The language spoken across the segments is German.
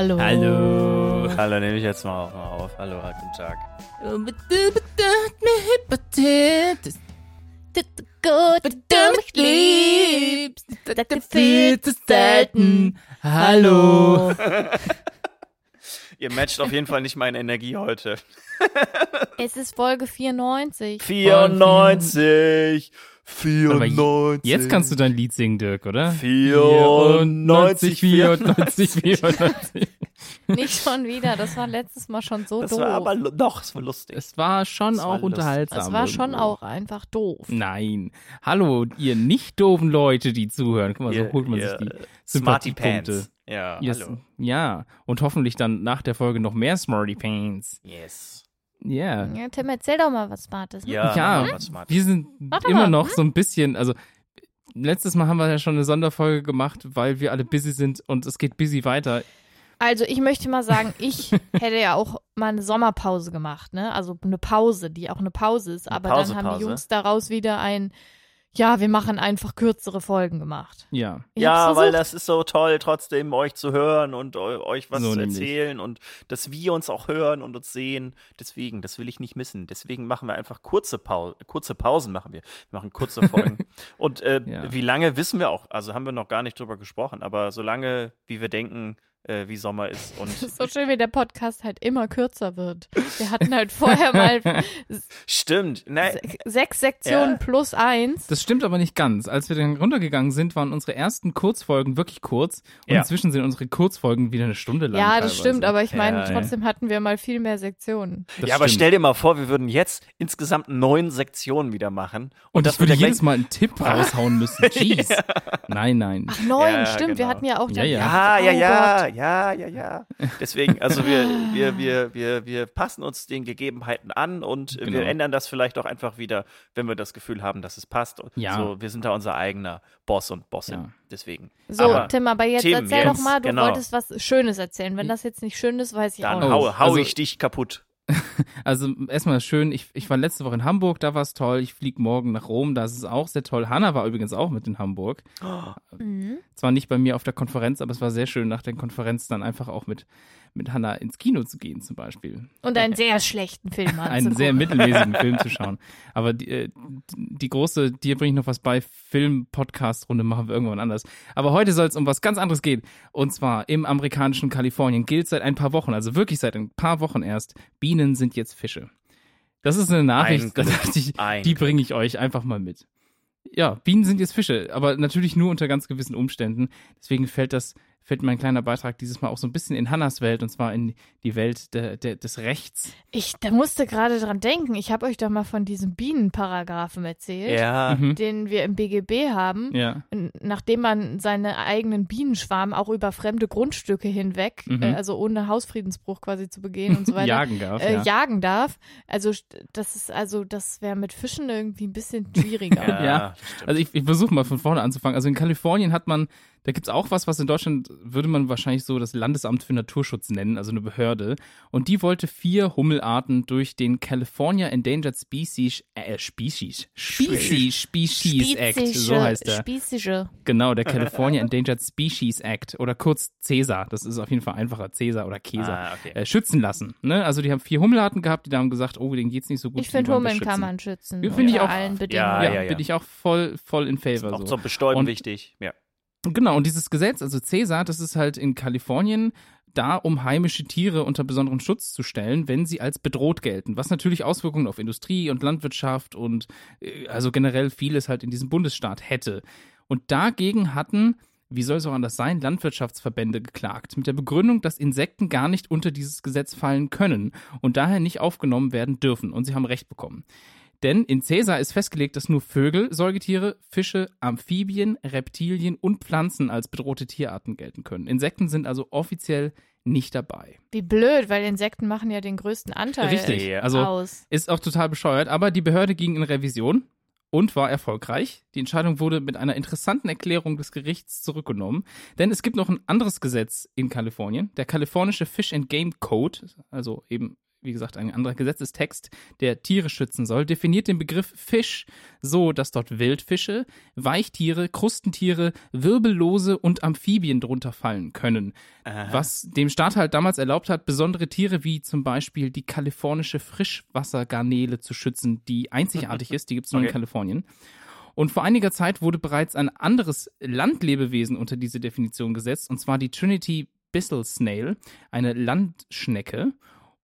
Hallo. Hallo. Hallo, nehme ich jetzt mal auf. Mal auf. Hallo, guten Tag. Gut, wenn du mich liebst, das viel zu selten. Hallo. Ihr matcht auf jeden Fall nicht meine Energie heute. Es ist Folge 94. 94. Aber 94. Jetzt kannst du dein Lied singen, Dirk, oder? 94. 94, 94. Nicht schon wieder, das war letztes Mal schon so Das doof. war aber doch, es war lustig. Es war schon Das war auch lustig. unterhaltsam. das war schon irgendwo. auch einfach doof. Nein. Hallo, ihr nicht doofen Leute, die zuhören. Guck mal, so holt man ihr sich die Smarty Sympathiepunkte. Pants. Ja, Yes. hallo. Ja, und hoffentlich dann nach der Folge noch mehr Smarty Pants. Yes. Yeah. Ja, Tim, erzähl doch mal was Smartes. Ne? Ja, Ja, mach mal smart. Wir sind Warte immer mal, noch so ein bisschen, also letztes Mal haben wir ja schon eine Sonderfolge gemacht, weil wir alle busy sind und es geht busy weiter. Also ich möchte mal sagen, ich hätte ja auch mal eine Sommerpause gemacht, ne? Also eine Pause, die auch eine Pause ist. Eine Aber dann haben Pause-Pause? die Jungs daraus wieder ein, ja, wir machen einfach kürzere Folgen gemacht. Ja. Ich ja, weil das ist so toll, trotzdem euch zu hören und eu euch was So zu nämlich. erzählen und dass wir uns auch hören und uns sehen. Deswegen, das will ich nicht missen. Deswegen machen wir einfach kurze, Pau kurze Pausen, machen wir. Wir machen kurze Folgen. und äh, Ja. wie lange wissen wir auch, also haben wir noch gar nicht drüber gesprochen, aber so lange, wie wir denken, äh, wie Sommer ist. Und Das ist so schön, wie der Podcast halt immer kürzer wird. Wir hatten halt vorher mal stimmt. Nein, se sechs Sektionen Ja. plus eins. Das stimmt aber nicht ganz. Als wir dann runtergegangen sind, waren unsere ersten Kurzfolgen wirklich kurz und Ja. inzwischen sind unsere Kurzfolgen wieder eine Stunde lang. Ja, das teilweise. stimmt, aber ich meine, Ja, ja. trotzdem hatten wir mal viel mehr Sektionen. Das ja, aber stimmt. stell dir mal vor, wir würden jetzt insgesamt neun Sektionen wieder machen. Und das ich würde jedes Mal einen Tipp raushauen müssen. Jeez. Nein, nein. Ach, neun, Ja, stimmt. Wir genau. hatten ja auch Ja, ja. Ja, ja, Oh ja. Ja, ja, ja. Deswegen, also wir, wir, wir, wir, wir passen uns den Gegebenheiten an und Genau. wir ändern das vielleicht auch einfach wieder, wenn wir das Gefühl haben, dass es passt. Ja. So, wir sind da unser eigener Boss und Bossin. Ja. Deswegen. So, Aber Tim, aber jetzt Tim, erzähl jetzt, doch mal, du genau. wolltest was Schönes erzählen. Wenn das jetzt nicht schön ist, weiß ich dann auch hau, nicht. hau Also- ich dich kaputt. Also erstmal schön, ich, ich war letzte Woche in Hamburg, da war es toll. Ich fliege morgen nach Rom, da ist es auch sehr toll. Hanna war übrigens auch mit in Hamburg. Mhm. Zwar nicht bei mir auf der Konferenz, aber es war sehr schön, nach der Konferenz dann einfach auch mit, mit Hanna ins Kino zu gehen zum Beispiel. Und einen sehr schlechten Film einen anzugucken. sehr mittelmäßigen Film zu schauen. Aber die, äh, die große, dir bringe ich noch was bei, Film-Podcast-Runde machen wir irgendwann anders. Aber heute soll es um was ganz anderes gehen. Und zwar im amerikanischen Kalifornien gilt seit ein paar Wochen, also wirklich seit ein paar Wochen erst, Bienen sind jetzt Fische. Das ist eine Nachricht, Ein da Glück. dachte ich, Ein die bringe ich euch einfach mal mit. Ja, Bienen sind jetzt Fische, aber natürlich nur unter ganz gewissen Umständen. Deswegen fällt das, fällt mein kleiner Beitrag dieses Mal auch so ein bisschen in Hannas Welt und zwar in die Welt der, der, des Rechts. Ich da musste gerade dran denken. Ich habe euch doch mal von diesem Bienenparagraphen erzählt, Ja. Mhm. den wir im BGB haben. Ja. Nachdem man seine eigenen Bienenschwarm auch über fremde Grundstücke hinweg, Mhm. äh, also ohne Hausfriedensbruch quasi zu begehen und so weiter, Jagen darf. äh, ja. jagen darf. Also das ist also das wäre mit Fischen irgendwie ein bisschen schwieriger. Ja, Ja. das stimmt. Also ich, ich versuche mal von vorne anzufangen. Also in Kalifornien hat man, da gibt's auch was, was in Deutschland würde man wahrscheinlich so das Landesamt für Naturschutz nennen, also eine Behörde. Und die wollte vier Hummelarten durch den California Endangered Species, äh, Species, Species, Species Act, so heißt der. Spießige. Genau, der California Endangered Species Act oder kurz CESA. Das ist auf jeden Fall einfacher, CESA oder CESA. Ah, okay. Äh, schützen lassen. Ne? Also die haben vier Hummelarten gehabt, die da haben gesagt, oh, denen geht's nicht so gut. Ich finde, Hummeln kann man schützen. Ja, finde ich auch. allen Bedingungen. Ja, ja, ja. bin ich auch voll, voll in favor. auch so. zum Bestäuben Und- wichtig. Ja. Genau, und dieses Gesetz, also CESA, das ist halt in Kalifornien da, um heimische Tiere unter besonderen Schutz zu stellen, wenn sie als bedroht gelten. Was natürlich Auswirkungen auf Industrie und Landwirtschaft und äh, also generell vieles halt in diesem Bundesstaat hätte. Und dagegen hatten, wie soll es auch anders sein, Landwirtschaftsverbände geklagt. Mit der Begründung, dass Insekten gar nicht unter dieses Gesetz fallen können und daher nicht aufgenommen werden dürfen. Und sie haben Recht bekommen. Denn in Caesar ist festgelegt, dass nur Vögel, Säugetiere, Fische, Amphibien, Reptilien und Pflanzen als bedrohte Tierarten gelten können. Insekten sind also offiziell nicht dabei. Wie blöd, weil Insekten machen ja den größten Anteil Richtig. Also aus. ist auch total bescheuert, aber die Behörde ging in Revision und war erfolgreich. Die Entscheidung wurde mit einer interessanten Erklärung des Gerichts zurückgenommen, denn es gibt noch ein anderes Gesetz in Kalifornien, der kalifornische Fish and Game Code, also eben wie gesagt, ein anderer Gesetzestext, der Tiere schützen soll, definiert den Begriff Fisch so, dass dort Wildfische, Weichtiere, Krustentiere, Wirbellose und Amphibien drunter fallen können. Aha. Was dem Staat halt damals erlaubt hat, besondere Tiere wie zum Beispiel die kalifornische Frischwassergarnele zu schützen, die einzigartig ist, die gibt es nur in Okay. Kalifornien. Und vor einiger Zeit wurde bereits ein anderes Landlebewesen unter diese Definition gesetzt, und zwar die Trinity Bissell Snail, eine Landschnecke.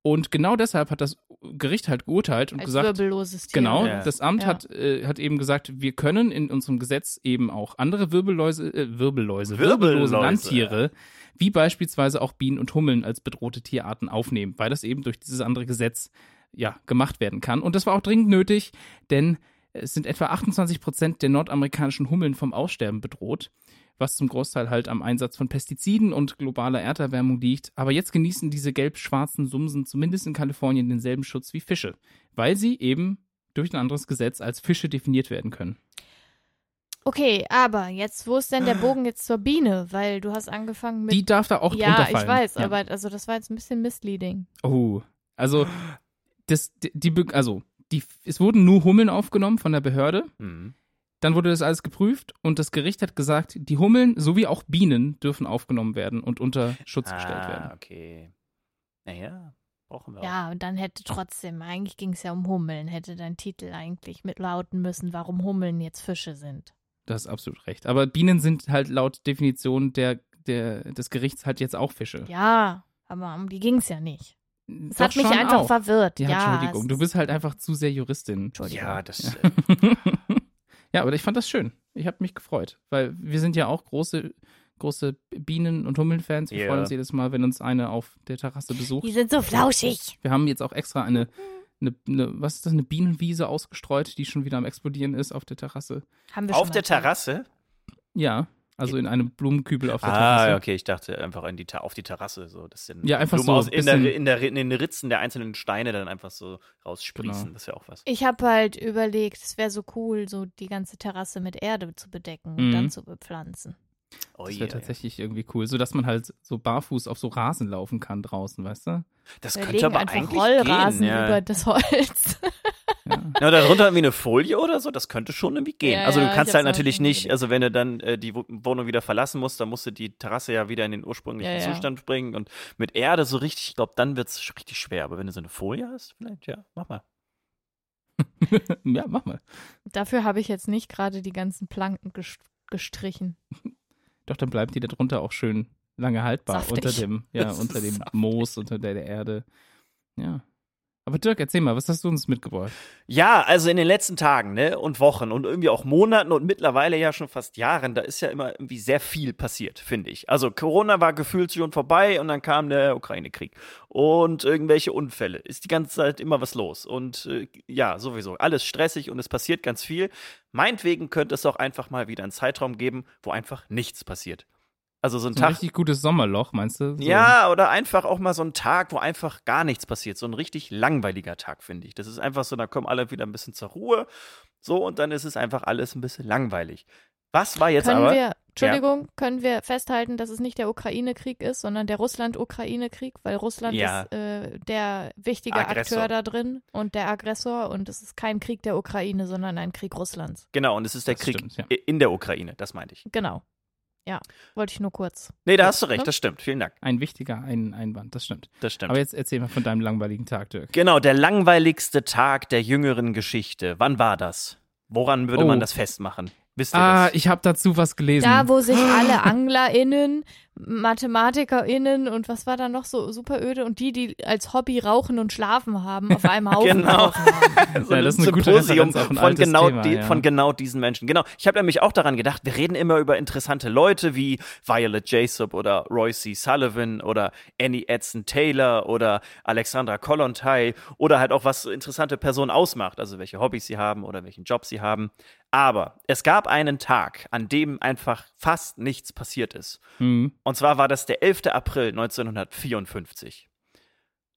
Und genau deshalb hat das Gericht halt geurteilt und Als gesagt, wirbelloses Tier. Genau, Ja. das Amt Ja. hat, äh, hat eben gesagt, wir können in unserem Gesetz eben auch andere Wirbelläuse, äh, Wirbelläuse, Wirbelläuse, wirbellose Landtiere, wie beispielsweise auch Bienen und Hummeln als bedrohte Tierarten aufnehmen, weil das eben durch dieses andere Gesetz ja gemacht werden kann. Und das war auch dringend nötig, denn es sind etwa 28 Prozent der nordamerikanischen Hummeln vom Aussterben bedroht, was zum Großteil halt am Einsatz von Pestiziden und globaler Erderwärmung liegt. Aber jetzt genießen diese gelb-schwarzen Sumsen zumindest in Kalifornien denselben Schutz wie Fische, weil sie eben durch ein anderes Gesetz als Fische definiert werden können. Okay, aber jetzt, wo ist denn der Bogen jetzt zur Biene? Weil du hast angefangen mit. Die darf da auch ja, drunter ich fallen. weiß, Ja. aber also das war jetzt ein bisschen misleading. Oh, also das, die, also die, es wurden nur Hummeln aufgenommen von der Behörde. Mhm. Dann wurde das alles geprüft und das Gericht hat gesagt, die Hummeln sowie auch Bienen dürfen aufgenommen werden und unter Schutz gestellt Ah, werden. okay. Naja, brauchen wir auch. Ja, und dann hätte trotzdem, eigentlich ging es ja um Hummeln, hätte dein Titel eigentlich mitlauten müssen, warum Hummeln jetzt Fische sind. Das ist absolut recht. Aber Bienen sind halt laut Definition der, der, des Gerichts halt jetzt auch Fische. Ja, aber um die ging es ja nicht. Es Doch hat mich einfach auch. verwirrt. Ja, Ja, Entschuldigung, du ist- bist halt einfach zu sehr Juristin. Entschuldigung. Ja, das. Ja. Ja, aber ich fand das schön. Ich habe mich gefreut, weil wir sind ja auch große, große Bienen- und Hummeln-Fans. Wir Ja. freuen uns jedes Mal, wenn uns eine auf der Terrasse besucht. Die sind so flauschig. Wir haben jetzt auch extra eine, eine, eine was ist das, eine Bienenwiese ausgestreut, die schon wieder am explodieren ist auf der Terrasse. Haben wir schon auf mal der. Terrasse? Ja, also in einem Blumenkübel auf der Terrasse. Ah, okay, ich dachte einfach in die, auf die Terrasse. So, dass dann Ja, einfach Blumen so aus, in, der, in, der, in den Ritzen der einzelnen Steine dann einfach so raussprießen. Genau. Das ist ja auch was. Ich habe halt überlegt, es wäre so cool, so die ganze Terrasse mit Erde zu bedecken und Mhm. dann zu bepflanzen. Oh, Das wäre tatsächlich irgendwie cool, so dass man halt so barfuß auf so Rasen laufen kann draußen, weißt du? Das Wir könnte legen aber einfach eigentlich Rollrasen gehen. Ja. über das Holz. Ja. Ja, darunter irgendwie eine Folie oder so, das könnte schon irgendwie gehen. Ja, also du kannst halt natürlich nicht, also wenn du dann äh, die Wo- Wohnung wieder verlassen musst, dann musst du die Terrasse ja wieder in den ursprünglichen Ja, ja. Zustand bringen und mit Erde so richtig, ich glaube, dann wird es richtig schwer. Aber wenn du so eine Folie hast, vielleicht, ja, mach mal. ja, mach mal. Dafür habe ich jetzt nicht gerade die ganzen Planken ges- gestrichen. Doch, dann bleibt die da drunter auch schön lange haltbar Saftig. unter dem, ja, unter dem. Moos, unter der, der Erde. Ja. Aber Dirk, erzähl mal, was hast du uns mitgebracht? Ja, also in den letzten Tagen ne, und Wochen und irgendwie auch Monaten und mittlerweile ja schon fast Jahren, da ist ja immer irgendwie sehr viel passiert, finde ich. Also Corona war gefühlt schon vorbei und dann kam der Ukraine-Krieg und irgendwelche Unfälle. Ist die ganze Zeit immer was los und äh, ja, sowieso alles stressig und es passiert ganz viel. Meinetwegen könnte es auch einfach mal wieder einen Zeitraum geben, wo einfach nichts passiert. Also so ein So ein Tag, richtig gutes Sommerloch, meinst du? So. ja, oder einfach auch mal so ein Tag, wo einfach gar nichts passiert. So ein richtig langweiliger Tag, finde ich. Das ist einfach so, da kommen alle wieder ein bisschen zur Ruhe. So, und dann ist es einfach alles ein bisschen langweilig. Was war jetzt können aber? wir, Entschuldigung, können wir festhalten, dass es nicht der Ukraine-Krieg ist, sondern der Russland-Ukraine-Krieg, weil Russland Ja. ist äh, der wichtige Aggressor. Akteur da drin und der Aggressor und es ist kein Krieg der Ukraine, sondern ein Krieg Russlands. Genau, und es ist der Das Krieg stimmt, ja. in der Ukraine, das meinte ich. Genau. Ja, wollte ich nur kurz. Nee, da hast du Ne? recht, das stimmt. Vielen Dank. Ein wichtiger ein Einwand, das stimmt. Das stimmt. Aber jetzt erzähl mal von deinem langweiligen Tag, Dirk. genau, der langweiligste Tag der jüngeren Geschichte. Wann war das? Woran würde Oh. man das festmachen? Wisst ihr Ah, das? ich habe dazu was gelesen. Da, wo sich alle AnglerInnen, MathematikerInnen und was war da noch so super öde und die, die als Hobby rauchen und schlafen haben, auf einem Haufen Genau. so Ja, ein das ist eine gute Symposium ein von genau, Thema, die, ja. von genau diesen Menschen. Genau. Ich habe nämlich auch daran gedacht, wir reden immer über interessante Leute wie Violet Jacob oder Roy C. Sullivan oder Annie Edson Taylor oder Alexandra Kollontai oder halt auch was interessante Personen ausmacht, also welche Hobbys sie haben oder welchen Job sie haben. Aber es gab einen Tag, an dem einfach fast nichts passiert ist. Hm. Und zwar war das der 11. April 1954.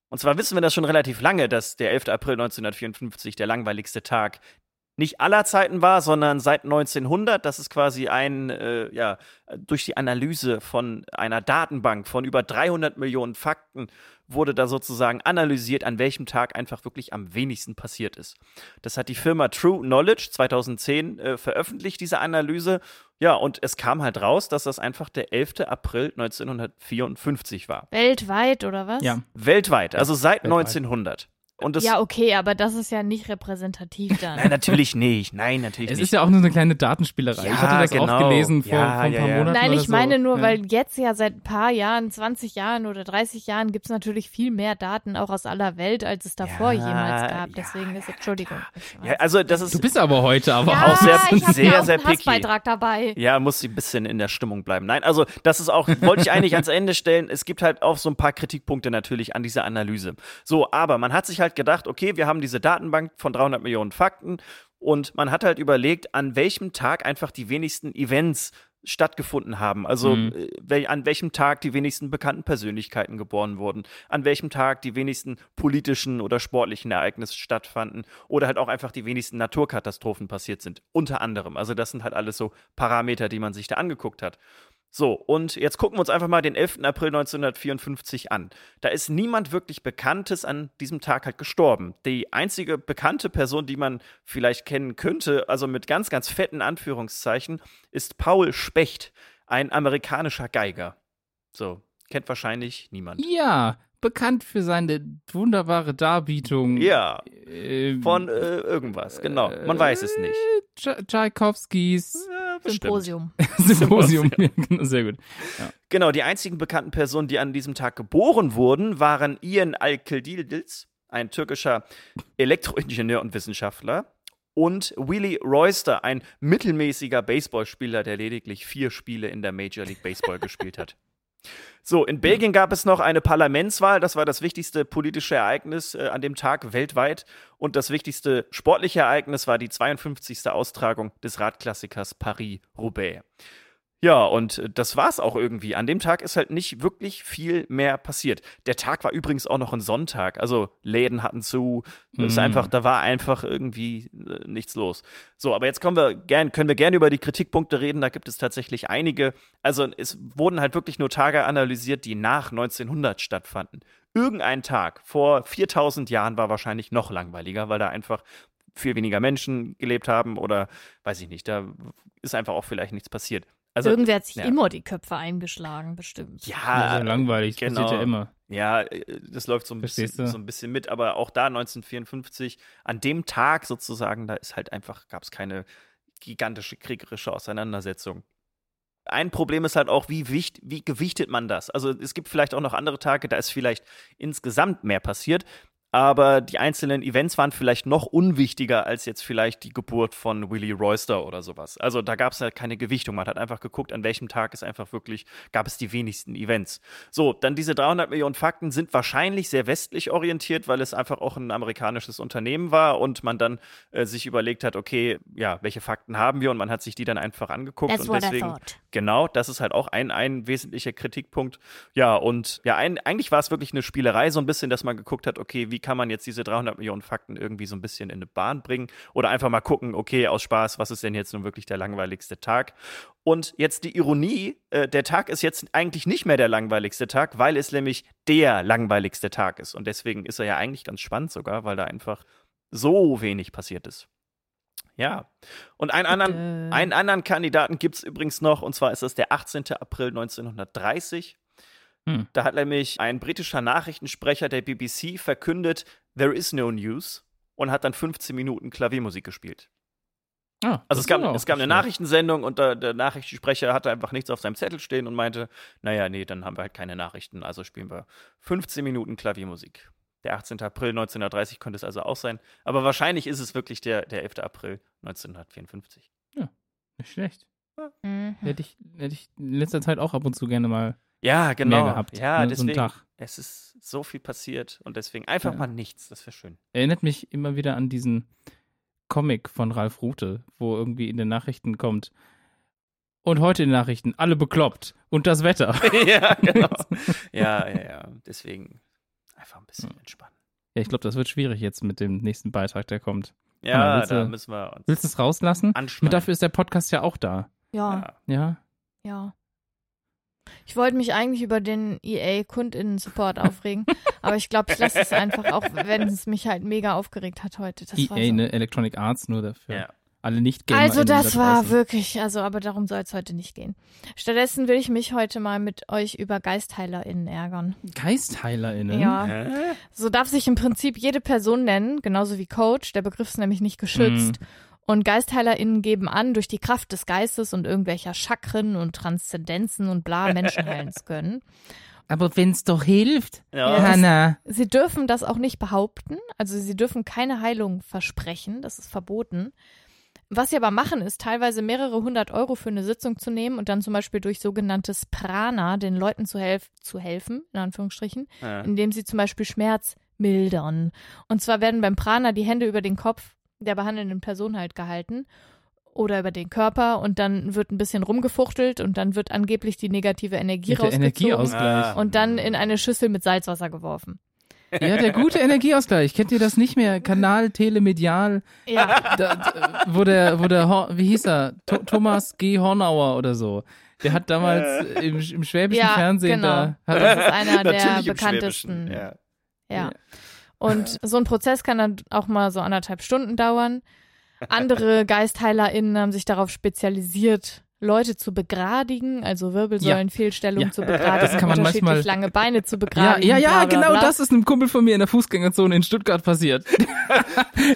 Und zwar wissen wir das schon relativ lange, dass der 11. April 1954 der langweiligste Tag nicht aller Zeiten war, sondern seit 1900. Das ist quasi ein, äh, ja, durch die Analyse von einer Datenbank von über 300 Millionen Fakten wurde da sozusagen analysiert, an welchem Tag einfach wirklich am wenigsten passiert ist. Das hat die Firma True Knowledge 2010 äh, veröffentlicht, diese Analyse. Ja, und es kam halt raus, dass das einfach der 11. April 1954 war. Weltweit oder was? Ja. Weltweit, also seit weltweit. 1900. Und das, Ja, okay, aber das ist ja nicht repräsentativ dann. Nein, natürlich nicht. Nein, natürlich Es nicht. ist ja auch nur eine kleine Datenspielerei. Ja, ich hatte das genau. auch gelesen vor, Ja, vor ein ja, paar ja. Monaten. Nein, oder ich so. meine nur, ja. weil jetzt ja seit ein paar Jahren, 20 Jahren oder 30 Jahren gibt es natürlich viel mehr Daten auch aus aller Welt, als es davor Ja, jemals gab. ja, Deswegen ist, Entschuldigung. Ja, also das ist Du bist aber heute aber ja, auch sehr ich sehr, ja auch sehr einen picky. Hassbeitrag dabei. Ja, muss ein bisschen in der Stimmung bleiben. Nein, also das ist auch, wollte ich eigentlich ans Ende stellen. Es gibt halt auch so ein paar Kritikpunkte natürlich an dieser Analyse. So, aber man hat sich halt gedacht, okay, wir haben diese Datenbank von 300 Millionen Fakten und man hat halt überlegt, an welchem Tag einfach die wenigsten Events stattgefunden haben. Also Mhm. äh, an welchem Tag die wenigsten bekannten Persönlichkeiten geboren wurden, an welchem Tag die wenigsten politischen oder sportlichen Ereignisse stattfanden oder halt auch einfach die wenigsten Naturkatastrophen passiert sind. Unter anderem. Also das sind halt alles so Parameter, die man sich da angeguckt hat. So, und jetzt gucken wir uns einfach mal den 11. April 1954 an. Da ist niemand wirklich Bekanntes an diesem Tag halt gestorben. Die einzige bekannte Person, die man vielleicht kennen könnte, also mit ganz, ganz fetten Anführungszeichen, ist Paul Specht, ein amerikanischer Geiger. So, kennt wahrscheinlich niemand. Ja, bekannt für seine wunderbare Darbietung. Ja, äh, von äh, irgendwas, genau. Man weiß es nicht. Tscha- Tchaikovskis Ja. Symposium. Symposium. Ja, genau, sehr gut. Genau, die einzigen bekannten Personen, die an diesem Tag geboren wurden, waren Ian Alkildildils, ein türkischer Elektroingenieur und Wissenschaftler, und Willie Royster, ein mittelmäßiger Baseballspieler, der lediglich vier Spiele in der Major League Baseball gespielt hat. So, in Belgien gab es noch eine Parlamentswahl. Das war das wichtigste politische Ereignis äh, an dem Tag weltweit. Und das wichtigste sportliche Ereignis war die 52. Austragung des Radklassikers Paris-Roubaix. Ja, und äh, das war's auch irgendwie. An dem Tag ist halt nicht wirklich viel mehr passiert. Der Tag war übrigens auch noch ein Sonntag. Also Läden hatten zu. Es ist Mhm. einfach, da war einfach irgendwie äh, nichts los. So, aber jetzt kommen wir gern, können wir gerne über die Kritikpunkte reden. Da gibt es tatsächlich einige. Also es wurden halt wirklich nur Tage analysiert, die nach 1900 stattfanden. Irgendein Tag vor 4000 Jahren war wahrscheinlich noch langweiliger, weil da einfach viel weniger Menschen gelebt haben oder weiß ich nicht, da ist einfach auch vielleicht nichts passiert. Also, Irgendwer hat sich ja. immer die Köpfe eingeschlagen, bestimmt. Ja, ja, sehr langweilig. Das genau. passiert ja immer. Ja, das läuft so ein, bisschen, so ein bisschen mit, aber auch da 1954, an dem Tag sozusagen, da ist halt einfach, gab es keine gigantische kriegerische Auseinandersetzung. Ein Problem ist halt auch, wie, wicht, wie gewichtet man das? Also es gibt vielleicht auch noch andere Tage, da ist vielleicht insgesamt mehr passiert, aber die einzelnen Events waren vielleicht noch unwichtiger als jetzt vielleicht die Geburt von Willie Royster oder sowas. Also da gab es halt keine Gewichtung. Man hat einfach geguckt, an welchem Tag es einfach wirklich, gab es die wenigsten Events. So, dann diese 300 Millionen Fakten sind wahrscheinlich sehr westlich orientiert, weil es einfach auch ein amerikanisches Unternehmen war und man dann äh, sich überlegt hat, okay, ja, welche Fakten haben wir und man hat sich die dann einfach angeguckt That's und deswegen. Genau, das ist halt auch ein, ein wesentlicher Kritikpunkt. Ja, und ja, ein, eigentlich war es wirklich eine Spielerei, so ein bisschen, dass man geguckt hat, okay, wie kann man jetzt diese 300 Millionen Fakten irgendwie so ein bisschen in eine Bahn bringen oder einfach mal gucken, okay, aus Spaß, was ist denn jetzt nun wirklich der langweiligste Tag? Und jetzt die Ironie, äh, der Tag ist jetzt eigentlich nicht mehr der langweiligste Tag, weil es nämlich der langweiligste Tag ist. Und deswegen ist er ja eigentlich ganz spannend sogar, weil da einfach so wenig passiert ist. Ja. Und einen anderen, einen anderen Kandidaten gibt es übrigens noch, und zwar ist das der 18. April 1930. Hm. Da hat nämlich ein britischer Nachrichtensprecher der BBC verkündet, there is no news, und hat dann 15 Minuten Klaviermusik gespielt. Ah, Also es gab, es gab eine. Nachrichtensendung und der, der Nachrichtensprecher hatte einfach nichts auf seinem Zettel stehen und meinte, naja, nee, dann haben wir halt keine Nachrichten, also spielen wir 15 Minuten Klaviermusik. Der 18. April 1930 könnte es also auch sein, aber wahrscheinlich ist es wirklich der, der 11. April 1954. Nicht schlecht. Mhm. Hätte ich, hätte ich in letzter Zeit auch ab und zu gerne mal Ja, genau. mehr gehabt. Ja, ne, so deswegen, Tag. es ist so viel passiert und deswegen einfach Ja. mal nichts, das wäre schön. Erinnert mich immer wieder an diesen Comic von Ralf Rute, wo irgendwie in den Nachrichten kommt. Und heute in den Nachrichten, alle bekloppt. Und das Wetter. ja, genau. Ja, ja, ja, deswegen einfach ein bisschen entspannen. Ja, ich glaube, das wird schwierig jetzt mit dem nächsten Beitrag, der kommt. Ja, willst da du- müssen wir uns Willst du es rauslassen? anschneiden. Mit dafür ist der Podcast ja auch da. Ja, Ja. Ja. Ich wollte mich eigentlich über den EA-KundInnen-Support aufregen, aber ich glaube, ich lasse es einfach auch, wenn es mich halt mega aufgeregt hat heute. Das EA, so. ne? Electronic Arts nur dafür. Ja. Alle nicht gamer Also das war wirklich, also aber darum soll es heute nicht gehen. Stattdessen will ich mich heute mal mit euch über GeistheilerInnen ärgern. GeistheilerInnen? Ja. Hä? So darf sich im Prinzip jede Person nennen, genauso wie Coach. Der Begriff ist nämlich nicht geschützt. Und GeistheilerInnen geben an, durch die Kraft des Geistes und irgendwelcher Chakren und Transzendenzen und bla Menschen heilen zu können. Aber wenn's doch hilft. Ja. Hanna. Sie dürfen das auch nicht behaupten. Also sie dürfen keine Heilung versprechen. Das ist verboten. Was sie aber machen, ist teilweise mehrere hundert Euro für eine Sitzung zu nehmen und dann zum Beispiel durch sogenanntes Prana den Leuten zu, helf zu helfen, in Anführungsstrichen, Ja. indem sie zum Beispiel Schmerz mildern. Und zwar werden beim Prana die Hände über den Kopf der behandelnden Person halt gehalten oder über den Körper und dann wird ein bisschen rumgefuchtelt und dann wird angeblich die negative Energie Ja, der rausgezogen. Ah. und dann in eine Schüssel mit Salzwasser geworfen. Ja, der gute Energieausgleich. Kennt ihr das nicht mehr? Kanal Telemedial, Ja, da, da, wo der, wo der, Hor- wie hieß er? Tho- Thomas G. Hornauer oder so. Der hat damals im, im schwäbischen Ja, Fernsehen genau. da, hat, das ist einer der bekanntesten. Ja. Ja. Und so ein Prozess kann dann auch mal so anderthalb Stunden dauern. Andere GeistheilerInnen haben sich darauf spezialisiert, Leute zu begradigen, also Wirbelsäulenfehlstellungen Ja. zu begradigen, Das kann man unterschiedlich manchmal- lange Beine zu ja, begradigen. ja, ja, bla, bla, genau bla. das ist einem Kumpel von mir in der Fußgängerzone in Stuttgart passiert.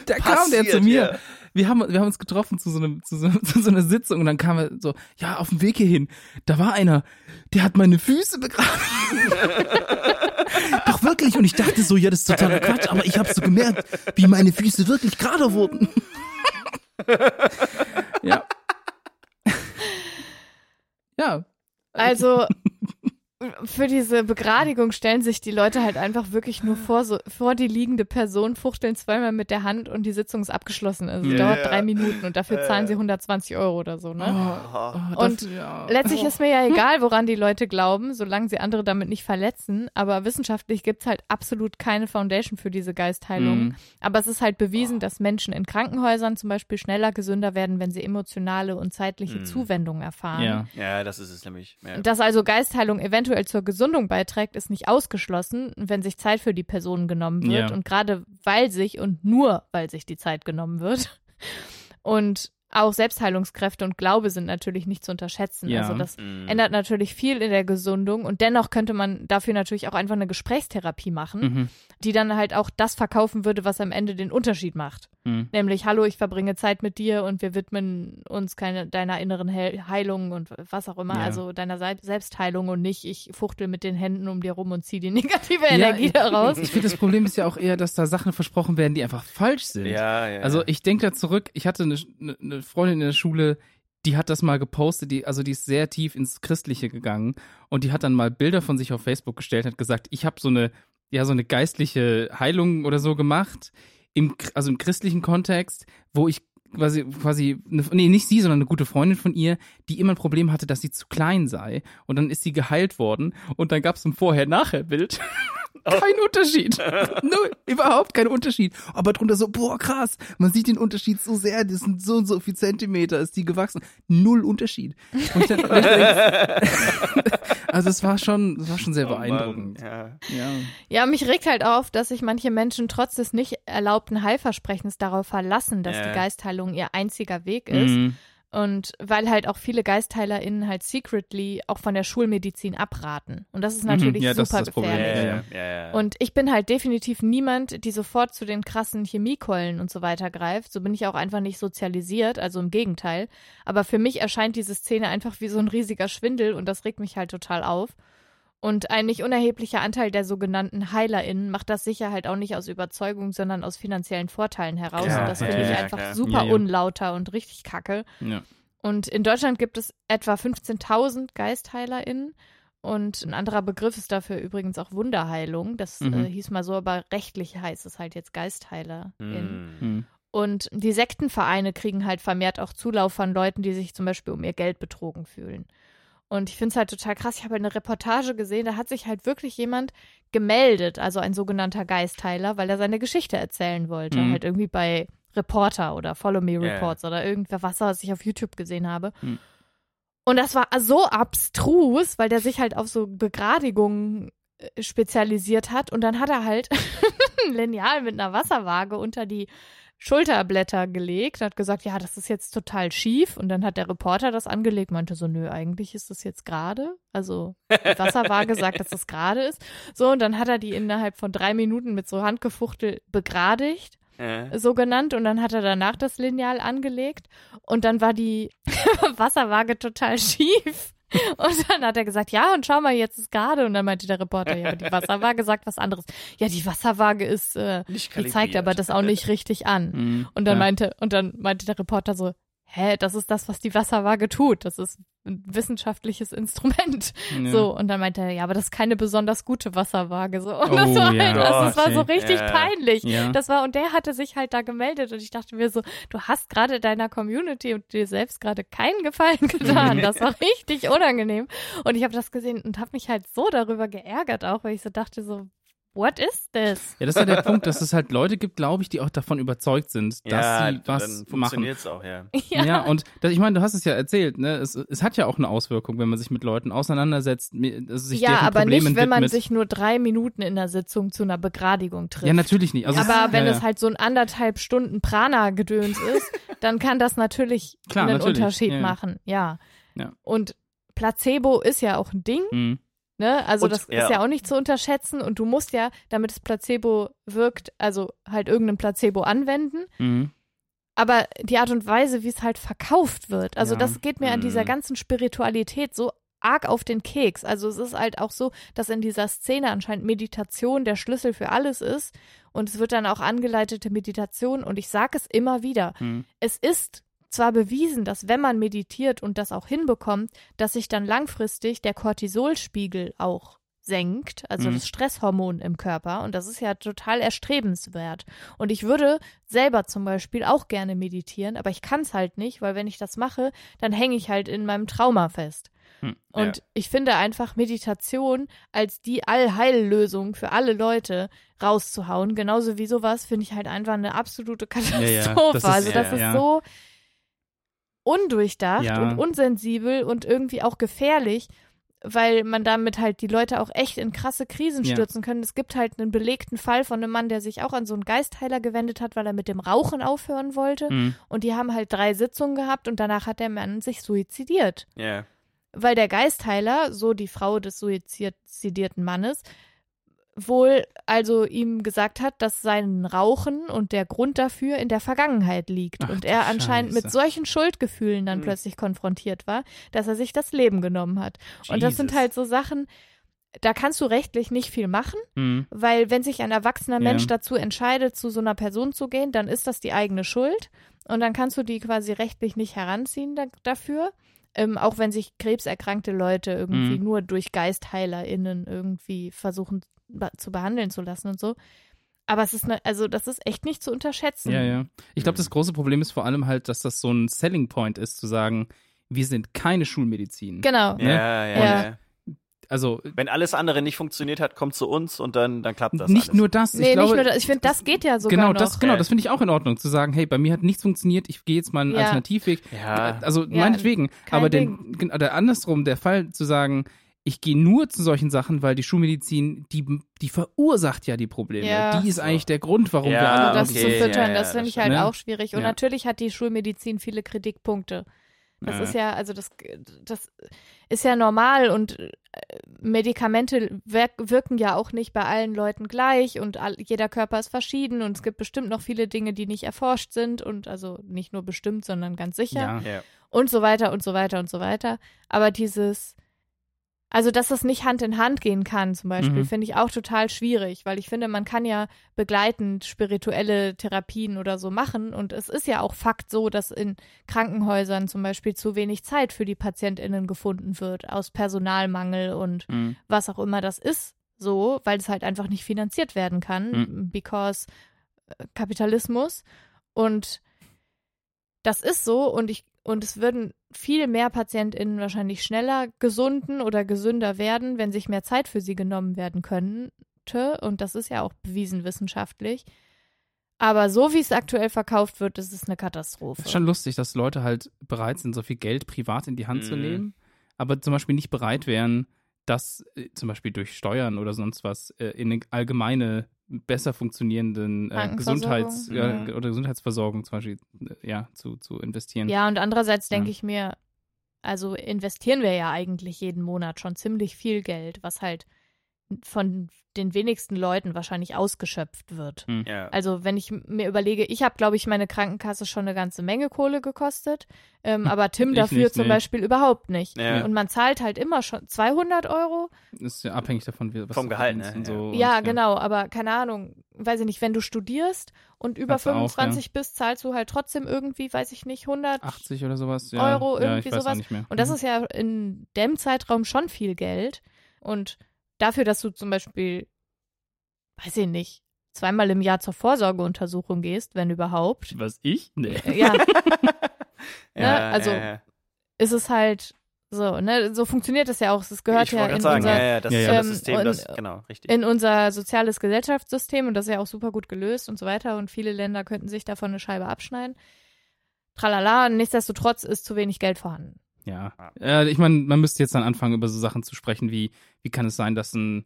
da kam der zu Passiert, mir. ja. Wir haben, wir haben uns getroffen zu so, einem, zu, so, zu so einer Sitzung und dann kam er so, ja, auf dem Weg hierhin, da war einer, der hat meine Füße begraben. Doch wirklich. Und ich dachte so, ja, das ist totaler Quatsch, aber ich habe so gemerkt, wie meine Füße wirklich gerade wurden. ja. Ja. Also für diese Begradigung stellen sich die Leute halt einfach wirklich nur vor, so vor die liegende Person, fuchteln zweimal mit der Hand und die Sitzung ist abgeschlossen. Also Ja. dauert drei Minuten und dafür zahlen sie 120 Euro oder so, ne? Oh, Und das, ja. Letztlich ist mir ja egal, woran die Leute glauben, solange sie andere damit nicht verletzen. Aber wissenschaftlich gibt's halt absolut keine Foundation für diese Geistheilung. Mhm. Aber es ist halt bewiesen, dass Menschen in Krankenhäusern zum Beispiel schneller gesünder werden, wenn sie emotionale und zeitliche Mhm. Zuwendung erfahren. Ja. ja, das ist es nämlich. Ja. Dass also Geistheilung eventuell zur Gesundung beiträgt, ist nicht ausgeschlossen, wenn sich Zeit für die Person genommen wird. Ja. Und gerade weil sich und nur weil sich die Zeit genommen wird. Und auch Selbstheilungskräfte und Glaube sind natürlich nicht zu unterschätzen. Ja. Also das Mhm. ändert natürlich viel in der Gesundung und dennoch könnte man dafür natürlich auch einfach eine Gesprächstherapie machen, Mhm. die dann halt auch das verkaufen würde, was am Ende den Unterschied macht. Mhm. Nämlich, hallo, ich verbringe Zeit mit dir und wir widmen uns keine, deiner inneren Heil Heilung und was auch immer, Ja. also deiner Se Selbstheilung und nicht, ich fuchtel mit den Händen um dir rum und ziehe die negative Ja, Energie ich- daraus. Ich finde, das Problem ist ja auch eher, dass da Sachen versprochen werden, die einfach falsch sind. ja, ja. Also ich denke da zurück, ich hatte eine, eine- eine Freundin in der Schule, die hat das mal gepostet, die, also die ist sehr tief ins Christliche gegangen und die hat dann mal Bilder von sich auf Facebook gestellt, hat gesagt, ich habe so eine, ja, so eine geistliche Heilung oder so gemacht, im, also im christlichen Kontext, wo ich quasi, quasi, eine, nee, nicht sie, sondern eine gute Freundin von ihr, die immer ein Problem hatte, dass sie zu klein sei. Und dann ist sie geheilt worden und dann gab es ein Vorher-Nachher-Bild. Kein Unterschied. Null, überhaupt kein Unterschied. Aber drunter so, boah, krass, man sieht den Unterschied so sehr, das sind so und so viel Zentimeter, ist die gewachsen. Null Unterschied. Dann, also es war schon, es war schon sehr Oh Mann, beeindruckend. Ja. Ja. Ja, mich regt halt auf, dass sich manche Menschen trotz des nicht erlaubten Heilversprechens darauf verlassen, dass Ja. die Geistheilung ihr einziger Weg ist. Mhm. Und weil halt auch viele GeistheilerInnen halt secretly auch von der Schulmedizin abraten. Und das ist Mhm, natürlich ja, das ist super das Problem. gefährlich. Ja, Ja, ja, ja, ja. Und ich bin halt definitiv niemand, die sofort zu den krassen Chemiekeulen und so weiter greift. So bin ich auch einfach nicht sozialisiert, also im Gegenteil. Aber für mich erscheint diese Szene einfach wie so ein riesiger Schwindel und das regt mich halt total auf. Und ein nicht unerheblicher Anteil der sogenannten HeilerInnen macht das sicher halt auch nicht aus Überzeugung, sondern aus finanziellen Vorteilen heraus. Ja, und das ja, finde ich einfach super Ja, ja. unlauter und richtig kacke. ja. Und in Deutschland gibt es etwa 15.000 GeistheilerInnen. Und ein anderer Begriff ist dafür übrigens auch Wunderheilung. Das Mhm. äh, hieß mal so, aber rechtlich heißt es halt jetzt GeistheilerInnen. Mhm. Mhm. Und die Sektenvereine kriegen halt vermehrt auch Zulauf von Leuten, die sich zum Beispiel um ihr Geld betrogen fühlen. Und ich finde es halt total krass. Ich habe eine Reportage gesehen, da hat sich halt wirklich jemand gemeldet, also ein sogenannter Geistheiler, weil er seine Geschichte erzählen wollte. Mhm. Halt irgendwie bei Reporter oder Follow Me. Reports oder irgendwer was, was ich auf YouTube gesehen habe. Hm. Und das war so abstrus, weil der sich halt auf so Begradigungen äh, spezialisiert hat. Und dann hat er halt ein Lineal mit einer Wasserwaage unter die Schulterblätter gelegt, hat gesagt, ja, das ist jetzt total schief. Und dann hat der Reporter das angelegt, meinte so, nö, eigentlich ist das jetzt gerade. Also die Wasserwaage sagt, dass das gerade ist. So, und dann hat er die innerhalb von drei Minuten mit so Handgefuchtel begradigt Äh, so genannt und dann hat er danach das Lineal angelegt und dann war die Wasserwaage total schief. Und dann hat er gesagt, ja, und schau mal, jetzt ist gerade. Und dann meinte der Reporter, ja, aber die Wasserwaage sagt was anderes. Ja, die Wasserwaage ist, äh, die zeigt aber das auch nicht richtig an. Mhm. Und dann ja. meinte, und dann meinte der Reporter so, hä, das ist das, was die Wasserwaage tut. Das ist ein wissenschaftliches Instrument. Ja. So, und dann meinte er, ja, aber das ist keine besonders gute Wasserwaage. So, und Oh, das war ja. halt, also, das war so richtig Ja. peinlich. Das war, und der hatte sich halt da gemeldet und ich dachte mir so, du hast gerade deiner Community und dir selbst gerade keinen Gefallen getan. Das war richtig unangenehm. Und ich habe das gesehen und habe mich halt so darüber geärgert auch, weil ich so dachte so, what is this? Ja, das ist ja der Punkt, dass es halt Leute gibt, glaube ich, die auch davon überzeugt sind, dass ja, sie was dann machen. funktioniert's auch, ja. Ja, und das, ich meine, du hast es ja erzählt, ne? Es, es hat ja auch eine Auswirkung, wenn man sich mit Leuten auseinandersetzt, also sich ja, aber Problemen nicht, wenn man widmet. sich nur drei Minuten in der Sitzung zu einer Begradigung trifft. Ja, natürlich nicht. Also es- aber wenn ja, es halt so ein anderthalb Stunden Prana-Gedöns ist, dann kann das natürlich Klar, einen natürlich. Unterschied Ja, ja. machen. Ja. Ja. Und Placebo ist ja auch ein Ding, Ja. Mhm. Ne? Also Und- das ja. ist ja auch nicht zu unterschätzen und du musst ja, damit das Placebo wirkt, also halt irgendein Placebo anwenden. Mhm. Aber die Art und Weise, wie es halt verkauft wird, also Ja. das geht mir an dieser Mhm. ganzen Spiritualität so arg auf den Keks. Also es ist halt auch so, dass in dieser Szene anscheinend Meditation der Schlüssel für alles ist und es wird dann auch angeleitete Meditation und ich sage es immer wieder. Mhm. Es ist zwar bewiesen, dass wenn man meditiert und das auch hinbekommt, dass sich dann langfristig der Cortisolspiegel auch senkt, also Mhm. das Stresshormon im Körper. Und das ist ja total erstrebenswert. Und ich würde selber zum Beispiel auch gerne meditieren, aber ich kann es halt nicht, weil wenn ich das mache, dann hänge ich halt in meinem Trauma fest. Hm, Und ja. ich finde einfach Meditation als die Allheillösung für alle Leute rauszuhauen, genauso wie sowas, finde ich halt einfach eine absolute Katastrophe. das ist- also das ja, ist ja. so undurchdacht Ja. und unsensibel und irgendwie auch gefährlich, weil man damit halt die Leute auch echt in krasse Krisen Ja. stürzen können. Es gibt halt einen belegten Fall von einem Mann, der sich auch an so einen Geistheiler gewendet hat, weil er mit dem Rauchen aufhören wollte. Mhm. Und die haben halt drei Sitzungen gehabt und danach hat der Mann sich suizidiert. Ja. Weil der Geistheiler, so die Frau des suizidierten Mannes, wohl also ihm gesagt hat, dass sein Rauchen und der Grund dafür in der Vergangenheit liegt. Ach und er anscheinend mit Scheiße. solchen Schuldgefühlen dann Hm. plötzlich konfrontiert war, dass er sich das Leben genommen hat. Und das sind Jesus. halt so Sachen, da kannst du rechtlich nicht viel machen, Mhm. weil wenn sich ein erwachsener Ja. Mensch dazu entscheidet, zu so einer Person zu gehen, dann ist das die eigene Schuld. Und dann kannst du die quasi rechtlich nicht heranziehen da, dafür. Ähm, auch wenn sich krebserkrankte Leute irgendwie Mhm. nur durch GeistheilerInnen irgendwie versuchen zu behandeln zu lassen und so. Aber es ist, ne, also das ist echt nicht zu unterschätzen. Ja, ja. Ich glaube, das große Problem ist vor allem halt, dass das so ein Selling Point ist, zu sagen, wir sind keine Schulmedizin. Genau. Ne? Ja, ja, Ja. Also Wenn alles andere nicht funktioniert hat, kommt zu uns und dann, dann klappt das nicht alles. nur das. Nee, ich glaube, nicht nur das. Ich finde, das geht ja sogar genau, noch. das, genau, Ja. das finde ich auch in Ordnung, zu sagen, hey, bei mir hat nichts funktioniert, ich gehe jetzt mal einen Ja. Alternativweg. Ja. Also Ja, meinetwegen. Aber den, oder andersrum, der Fall zu sagen, ich gehe nur zu solchen Sachen, weil die Schulmedizin, die, die verursacht ja die Probleme. Ja. Die ist eigentlich der Grund, warum Ja, wir alle Also das okay, zu füttern, ja, das finde ich halt stimmt. auch schwierig. Und Ja. natürlich hat die Schulmedizin viele Kritikpunkte. Das Ja. ist ja, also das, das ist ja normal und äh, Medikamente wirk wirken ja auch nicht bei allen Leuten gleich und all, jeder Körper ist verschieden und es gibt bestimmt noch viele Dinge, die nicht erforscht sind und also nicht nur bestimmt, sondern ganz sicher Ja. Ja. und so weiter und so weiter und so weiter. Aber dieses, also dass das nicht Hand in Hand gehen kann, zum Beispiel, Mhm. finde ich auch total schwierig, weil ich finde, man kann ja begleitend spirituelle Therapien oder so machen. Und es ist ja auch Fakt so, dass in Krankenhäusern zum Beispiel zu wenig Zeit für die PatientInnen gefunden wird, aus Personalmangel und Mhm. was auch immer das ist, so, weil es halt einfach nicht finanziert werden kann, Mhm. because äh, Kapitalismus. Und das ist so und ich und es würden viel mehr PatientInnen wahrscheinlich schneller gesunden oder gesünder werden, wenn sich mehr Zeit für sie genommen werden könnte. Und das ist ja auch bewiesen wissenschaftlich. Aber so wie es aktuell verkauft wird, ist es eine Katastrophe. Es ist schon lustig, dass Leute halt bereit sind, so viel Geld privat in die Hand zu Mhm. nehmen, aber zum Beispiel nicht bereit wären, das äh, zum Beispiel durch Steuern oder sonst was äh, in eine allgemeine, besser funktionierenden äh. Gesundheits- ja, Mhm. oder Gesundheitsversorgung zum Beispiel äh, ja, zu, zu investieren. Ja, und andererseits denke Ja. ich mir, also investieren wir ja eigentlich jeden Monat schon ziemlich viel Geld, was halt von den wenigsten Leuten wahrscheinlich ausgeschöpft wird. Ja. Also wenn ich mir überlege, ich habe, glaube ich, meine Krankenkasse schon eine ganze Menge Kohle gekostet, ähm, aber Tim Ich dafür nicht, zum nee. Beispiel überhaupt nicht. Ja. Und man zahlt halt immer schon 200 Euro. Ist ja abhängig davon, wie, was Vom Gehalt, ne? und so. ja, und, genau, aber keine Ahnung, weiß ich nicht, wenn du studierst und über Kannst du auch, 25 bist, zahlst du halt trotzdem irgendwie, weiß ich nicht, 100 80 oder sowas. Ja, Euro, ja, irgendwie ich weiß sowas. Auch nicht mehr. Und das Mhm. ist ja in dem Zeitraum schon viel Geld. Und dafür, dass du zum Beispiel, weiß ich nicht, zweimal im Jahr zur Vorsorgeuntersuchung gehst, wenn überhaupt, Was ich? Nee. ja, ja, also- ja, ja. ist es halt so, ne? So funktioniert das ja auch. Es gehört ich ja in sagen, unser, ja, ja, das Ja, ist ja. ja das Ähm, System, und- das, genau, richtig. in unser soziales Gesellschaftssystem und das ist ja auch super gut gelöst und so weiter und viele Länder könnten sich davon eine Scheibe abschneiden. Tralala, nichtsdestotrotz ist zu wenig Geld vorhanden. Ja. Ja. Äh, ich meine, man müsste jetzt dann anfangen, über so Sachen zu sprechen, wie, wie kann es sein, dass ein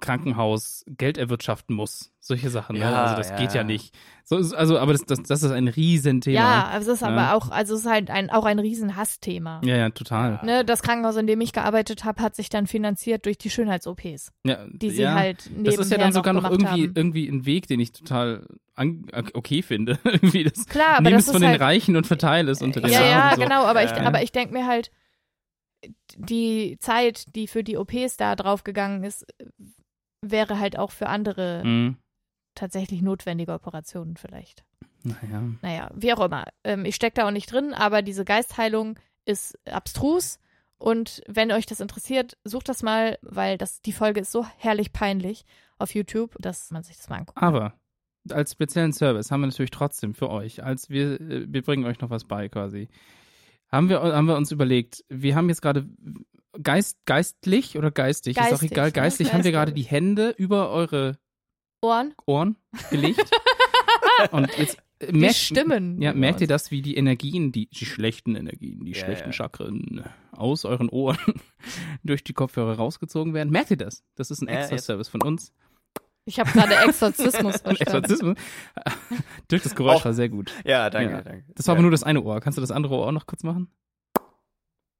Krankenhaus Geld erwirtschaften muss? Solche Sachen. ne? Ja, Also das ja, geht ja ja. nicht. So, ist- also, aber das, das, das ist ein Riesenthema. Ja, also es ist Ja. aber auch, also es ist halt ein, auch ein riesen Hassthema. Ja, ja, total. Ne, das Krankenhaus, in dem ich gearbeitet habe, hat sich dann finanziert durch die Schönheits-OPs, Ja, die sie ja. halt nebenher Das ist ja dann sogar noch irgendwie, haben. irgendwie ein Weg, den ich total an, okay finde. irgendwie das, Klar, aber Nehm das es von ist den halt, Reichen und verteile es unter den ja, ja, Armen. so. genau, aber ich, Ja. aber ich denke mir halt, die Zeit, die für die OPs da draufgegangen ist, wäre halt auch für andere Mhm. tatsächlich notwendige Operationen vielleicht. Naja. Naja, wie auch immer. Ähm, ich stecke da auch nicht drin, aber diese Geistheilung ist abstrus. Und wenn euch das interessiert, sucht das mal, weil das, die Folge ist so herrlich peinlich auf YouTube, dass man sich das mal anguckt. Aber als speziellen Service haben wir natürlich trotzdem für euch, als wir, äh, wir bringen euch noch was bei quasi, haben wir, haben wir uns überlegt, wir haben jetzt gerade Geist, geistlich oder geistig, ist auch Geistig, egal, ne? geistlich haben wir gerade die Geistig. Hände über eure Ohren, Ohren gelegt. Und jetzt äh, merkt, Stimmen. ja, merkt ihr das, wie die Energien, die, die schlechten Energien, die Ja, schlechten ja. Chakren aus euren Ohren durch die Kopfhörer rausgezogen werden? Merkt ihr das? Das ist ein Ja, extra jetzt- Service von uns. Ich habe gerade Exorzismus verstanden. Exorzismus. Dirk, das Geräusch Auch- war sehr gut. ja, danke, Ja. danke. Das war ja. aber nur das eine Ohr. Kannst du das andere Ohr noch kurz machen?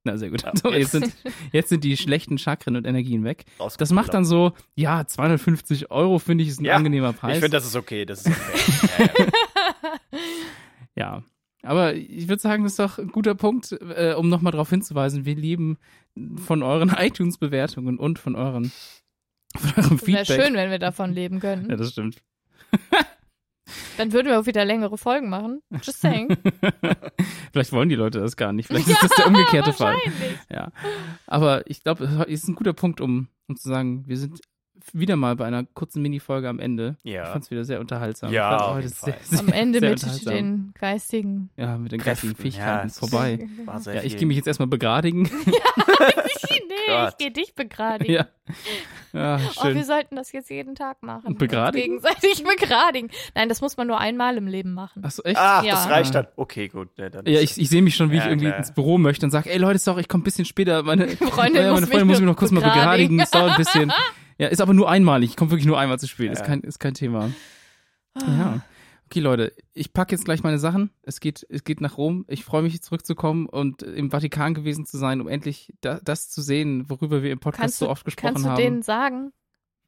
Na, sehr gut. Ja, So, jetzt, jetzt- sind, jetzt sind die schlechten Chakren und Energien weg. Das macht dann so, ja, 250 Euro finde ich ist ein Ja, angenehmer Preis. Ich finde, das ist okay. Das ist okay. ja. Aber ich würde sagen, das ist doch ein guter Punkt, äh, um nochmal darauf hinzuweisen. Wir leben von euren iTunes-Bewertungen und von euren Wäre schön, wenn wir davon leben können. Ja, das stimmt. Dann würden wir auch wieder längere Folgen machen. Just saying. Vielleicht wollen die Leute das gar nicht. Vielleicht ist das der umgekehrte Fall. Ja. Aber ich glaube, es ist ein guter Punkt, um, um zu sagen, wir sind wieder mal bei einer kurzen Mini-Folge am Ende. Ja. Ich fand es wieder sehr unterhaltsam. Ja, Ich heute sehr, sehr, Am Ende sehr mit den geistigen. Ja, mit den Kräften, geistigen Fähigkeiten ja, vorbei. War sehr Ja, ich gehe mich jetzt erstmal begradigen. nee, ich Gott. gehe dich begradigen. ja. Ja, Oh, wir schön. sollten das jetzt jeden Tag machen. Begradigen? Gegenseitig begradigen. Nein, das muss man nur einmal im Leben machen. Achso, echt? Ah, Ja. das reicht dann. Okay, gut. Ja, dann Ja, ich, ich sehe mich schon, wie ich Ja, irgendwie klar. ins Büro möchte und sage, ey Leute, sorry, ich komme ein bisschen später. Meine Freundin meine mich Freundin muss mich noch kurz mal begradigen. begradigen. Es dauert ein bisschen. Ja, ist aber nur einmalig. Ich komme wirklich nur einmal zu spät. Ist, kein, ist kein Thema. Ah. Ja. Okay, Leute, ich packe jetzt gleich meine Sachen. Es geht, es geht nach Rom. Ich freue mich, zurückzukommen und im Vatikan gewesen zu sein, um endlich da, das zu sehen, worüber wir im Podcast Kannst so du, oft gesprochen kannst du haben. denen sagen,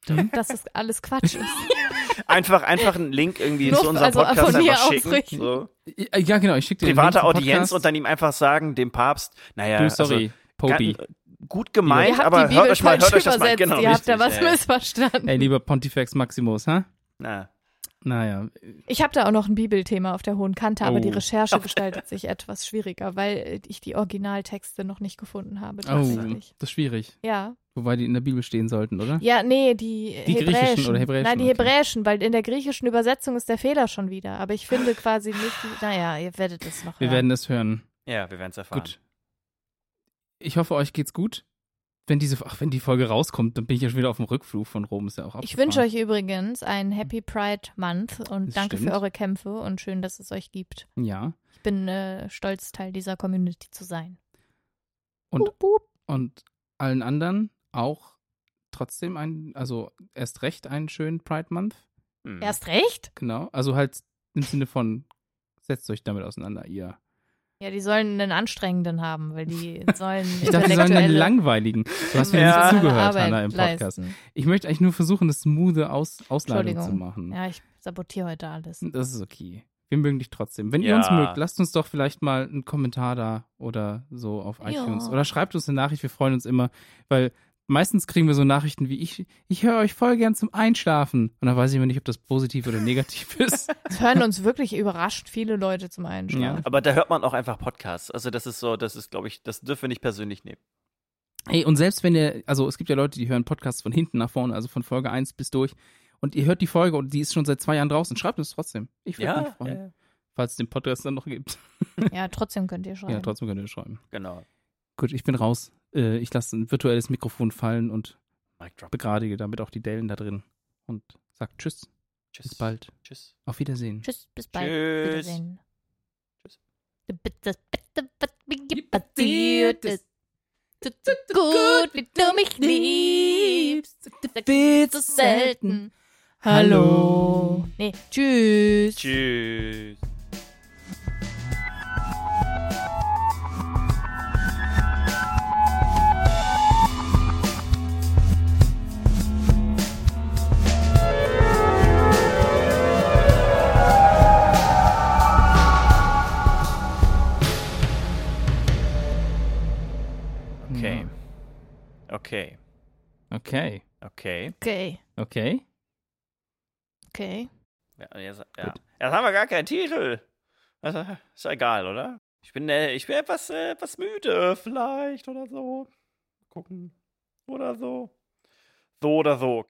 Hm? dass es alles Quatsch ist? Einfach, einfach einen Link irgendwie Nur- zu unserem also Podcast von mir einfach schicken. So. ja, genau, ich schicke dir den Private Audienz und dann ihm einfach sagen, dem Papst, naja, Du, sorry, also, Popi. ga- gut gemeint, aber hört euch mal, hört euch das mal, genau, Ihr habt da was ja, missverstanden. Ey, lieber Pontifex Maximus, hä? Na, Naja, Ich habe da auch noch ein Bibelthema auf der hohen Kante, aber Oh. die Recherche gestaltet sich etwas schwieriger, weil ich die Originaltexte noch nicht gefunden habe. oh, Tatsächlich. das ist schwierig. Ja. Wobei die in der Bibel stehen sollten, oder? Ja, nee, die, Die griechischen hebräischen. oder hebräischen, Nein, die okay. hebräischen, weil in der griechischen Übersetzung ist der Fehler schon wieder. Aber ich finde quasi nicht, die, naja, ihr werdet es noch Wir hören. werden das hören. ja, wir werden es erfahren. Gut. Ich hoffe, euch geht's gut. Wenn diese, ach, wenn die Folge rauskommt, dann bin ich ja schon wieder auf dem Rückflug von Rom, ist ja auch Ich wünsche euch übrigens einen Happy Pride Month und Das danke stimmt. für eure Kämpfe und schön, dass es euch gibt. Ja. Ich bin äh, stolz, Teil dieser Community zu sein. Und- Boop, boop. Und allen anderen auch trotzdem ein, also erst recht einen schönen Pride Month. Hm. Erst recht? Genau. Also halt im Sinne von, setzt euch damit auseinander, ihr. Ja, die sollen einen anstrengenden haben, weil die sollen Ich dachte, die sollen einen langweiligen. Du hast mir Ja. nicht zugehört, Arbeit Hannah, im Podcast. leisten. Ich möchte eigentlich nur versuchen, eine smooth Aus Ausleitung zu machen. Ja, ich sabotiere heute alles. Das ist okay. Wir mögen dich trotzdem. Wenn ihr Ja. uns mögt, lasst uns doch vielleicht mal einen Kommentar da oder so auf iTunes. Ja. Oder schreibt uns eine Nachricht, wir freuen uns immer, weil meistens kriegen wir so Nachrichten wie ich, ich höre euch voll gern zum Einschlafen. Und dann weiß ich immer nicht, ob das positiv oder negativ ist. Es hören uns wirklich überrascht viele Leute zum Einschlafen. Ja. Aber da hört man auch einfach Podcasts. Also das ist so, das ist, glaube ich, das dürfen wir nicht persönlich nehmen. Hey, und selbst wenn ihr, also es gibt ja Leute, die hören Podcasts von hinten nach vorne, also von Folge 1 bis durch. Und ihr hört die Folge und die ist schon seit zwei Jahren draußen. Schreibt uns trotzdem. Ich würde mich freuen, ja, falls es den Podcast dann noch gibt. Ja, trotzdem könnt ihr schreiben. Ja, trotzdem könnt ihr schreiben. genau. Gut, ich bin raus. Äh, Ich lasse ein virtuelles Mikrofon fallen und begradige damit auch die Dellen da drin. Und sag Tschüss, Tschüss. bis bald. Tschüss. Auf Wiedersehen. Tschüss, bis bald. Tschüss. Wiedersehen. Tschüss. Das Beste, was mir passiert ist. So, so gut, wie du mich liebst. Viel So selten. Hallo. Nee, tschüss. Tschüss. Okay. Okay. Okay. Okay, Okay. okay. Ja, jetzt, ja. jetzt haben wir gar keinen Titel. Also, ist ja egal, oder? Ich bin, äh, ich bin etwas, äh, etwas müde, vielleicht oder so. Gucken. Oder so. So oder so.